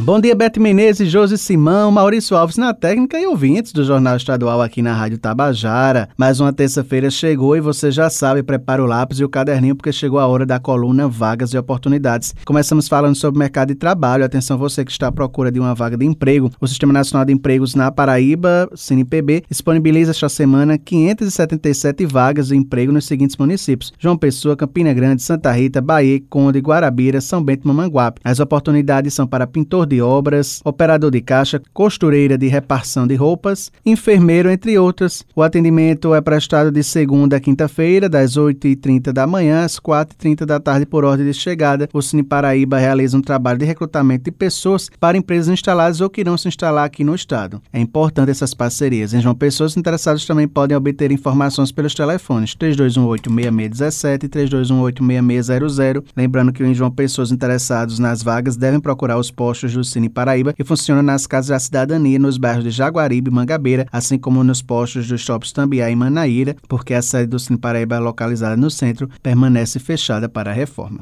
Bom dia, Beto Menezes, Josi Simão, Maurício Alves na técnica e ouvintes do Jornal Estadual aqui na Rádio Tabajara. Mais uma terça-feira chegou e você já sabe, prepara o lápis e o caderninho porque chegou a hora da coluna Vagas e Oportunidades. Começamos falando sobre mercado de trabalho. Atenção você que está à procura de uma vaga de emprego. O Sistema Nacional de Empregos na Paraíba, CNPB, disponibiliza esta semana 577 vagas de emprego nos seguintes municípios: João Pessoa, Campina Grande, Santa Rita, Bahia, Conde, Guarabira, São Bento e Mamanguape. As oportunidades são para pintor de obras, operador de caixa, costureira de reparção de roupas, enfermeiro, entre outras. O atendimento é prestado de segunda a quinta-feira, das 8h30 da manhã às 4h30 da tarde, por ordem de chegada. O Cine Paraíba realiza um trabalho de recrutamento de pessoas para empresas instaladas ou que irão se instalar aqui no estado. É importante essas parcerias. Em João Pessoas, interessados também podem obter informações pelos telefones 3218-6617 e 3218-6600. Lembrando que em João Pessoas interessados nas vagas devem procurar os postos Cine Paraíba, que funciona nas casas da cidadania nos bairros de Jaguaribe e Mangabeira, assim como nos postos dos shoppings Tambiá e Manaíra, porque a sede do Cine Paraíba, localizada no centro, permanece fechada para a reforma.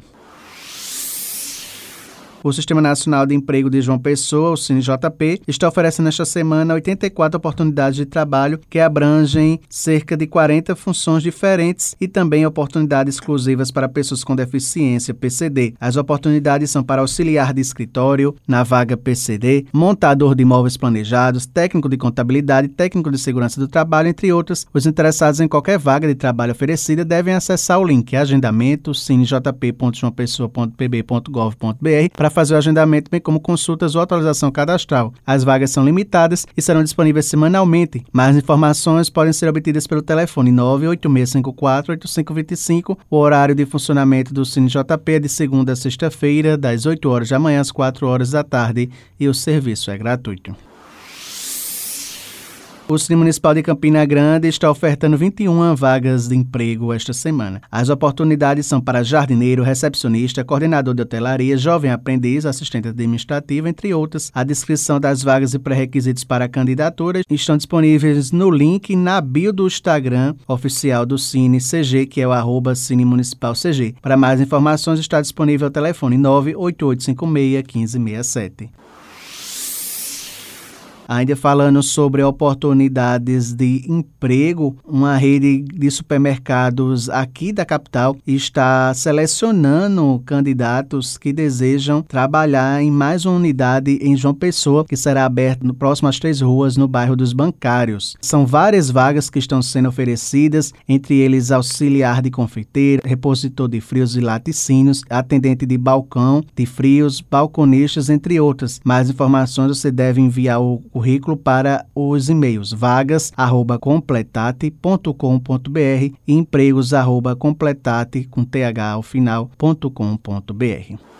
O Sistema Nacional de Emprego de João Pessoa, o CineJP, está oferecendo esta semana 84 oportunidades de trabalho que abrangem cerca de 40 funções diferentes e também oportunidades exclusivas para pessoas com deficiência, PCD. As oportunidades são para auxiliar de escritório, na vaga PCD, montador de imóveis planejados, técnico de contabilidade, técnico de segurança do trabalho, entre outras. Os interessados em qualquer vaga de trabalho oferecida devem acessar o link agendamento para fazer o agendamento, bem como consultas ou atualização cadastral. As vagas são limitadas e serão disponíveis semanalmente. Mais informações podem ser obtidas pelo telefone 986548525. O horário de funcionamento do Cine JP é de segunda a sexta-feira, das 8 horas da manhã às 4 horas da tarde, e o serviço é gratuito. O Cine Municipal de Campina Grande está ofertando 21 vagas de emprego esta semana. As oportunidades são para jardineiro, recepcionista, coordenador de hotelaria, jovem aprendiz, assistente administrativo, entre outras. A descrição das vagas e pré-requisitos para candidaturas estão disponíveis no link na bio do Instagram oficial do Cine CG, que é o arroba Cine Municipal CG. Para mais informações está disponível o telefone 98856 1567. Ainda falando sobre oportunidades de emprego, uma rede de supermercados aqui da capital está selecionando candidatos que desejam trabalhar em mais uma unidade em João Pessoa, que será aberta no próximo às três ruas, no bairro dos Bancários. São várias vagas que estão sendo oferecidas, entre eles auxiliar de confeiteiro, repositor de frios e laticínios, atendente de balcão de frios, balconistas, entre outras. Mais informações você deve enviar o currículo para os e-mails vagas@completate.com.br e empregos@completate com th ao final.com.br.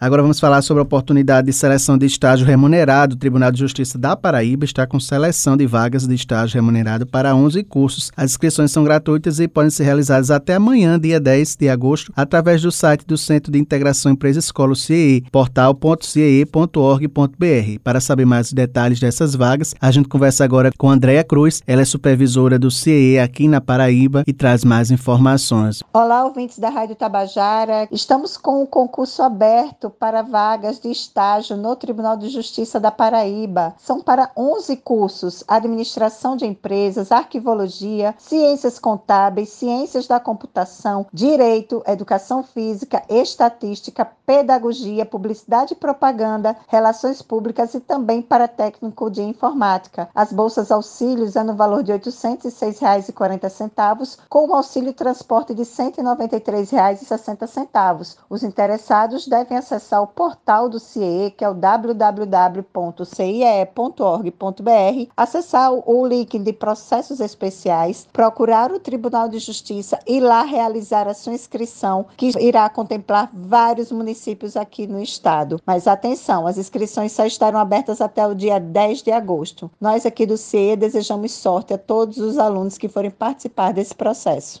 Agora vamos falar sobre a oportunidade de seleção de estágio remunerado. O Tribunal de Justiça da Paraíba está com seleção de vagas de estágio remunerado para 11 cursos. As inscrições são gratuitas e podem ser realizadas até amanhã, dia 10 de agosto, através do site do Centro de Integração Empresa Escola CIE, portal.ciee.org.br. Para saber mais detalhes dessas vagas, a gente conversa agora com Andréa Cruz. Ela é supervisora do CIE aqui na Paraíba e traz mais informações. Olá, ouvintes da Rádio Tabajara. Estamos com o concurso aberto para vagas de estágio no Tribunal de Justiça da Paraíba. São para 11 cursos: Administração de Empresas, Arquivologia, Ciências Contábeis, Ciências da Computação, Direito, Educação Física, Estatística, Pedagogia, Publicidade e Propaganda, Relações Públicas e também para técnico de informática. As bolsas auxílios é no valor de R$ 806,40, com o auxílio transporte de R$ 193,60. Os interessados devem acessar o portal do CIE, que é o www.ciee.org.br, acessar o link de processos especiais, procurar o Tribunal de Justiça e lá realizar a sua inscrição, que irá contemplar vários municípios aqui no estado. Mas atenção, as inscrições só estarão abertas até o dia 10 de agosto. Nós aqui do CIE desejamos sorte a todos os alunos que forem participar desse processo.